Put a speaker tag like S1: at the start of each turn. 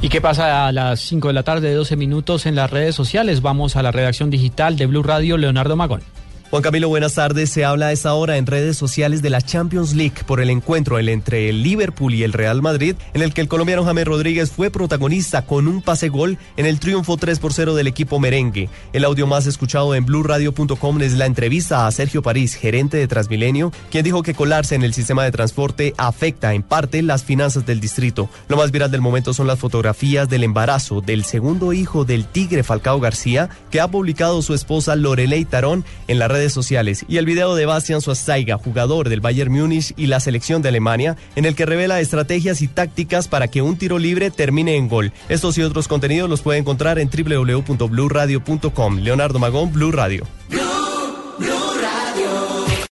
S1: ¿Y qué pasa a las 5 de la tarde, 12 minutos en las redes sociales? Vamos a la redacción digital de Blue Radio, Leonardo Magón.
S2: Juan Camilo, buenas tardes. Se habla a esta hora en redes sociales de la Champions League por el encuentro entre el Liverpool y el Real Madrid, en el que el colombiano James Rodríguez fue protagonista con un pase gol en el triunfo 3 por 0 del equipo merengue. El audio más escuchado en blueradio.com es la entrevista a Sergio París, gerente de Transmilenio, quien dijo que colarse en el sistema de transporte afecta en parte las finanzas del distrito. Lo más viral del momento son las fotografías del embarazo del segundo hijo del Tigre Falcao García, que ha publicado su esposa Lorelei Tarón en la red sociales y el video de Bastian Schweinsteiger, jugador del Bayern Múnich y la selección de Alemania, en el que revela estrategias y tácticas para que un tiro libre termine en gol. Estos y otros contenidos los puede encontrar en www.bluradio.com. Leonardo Magón, Blue Radio.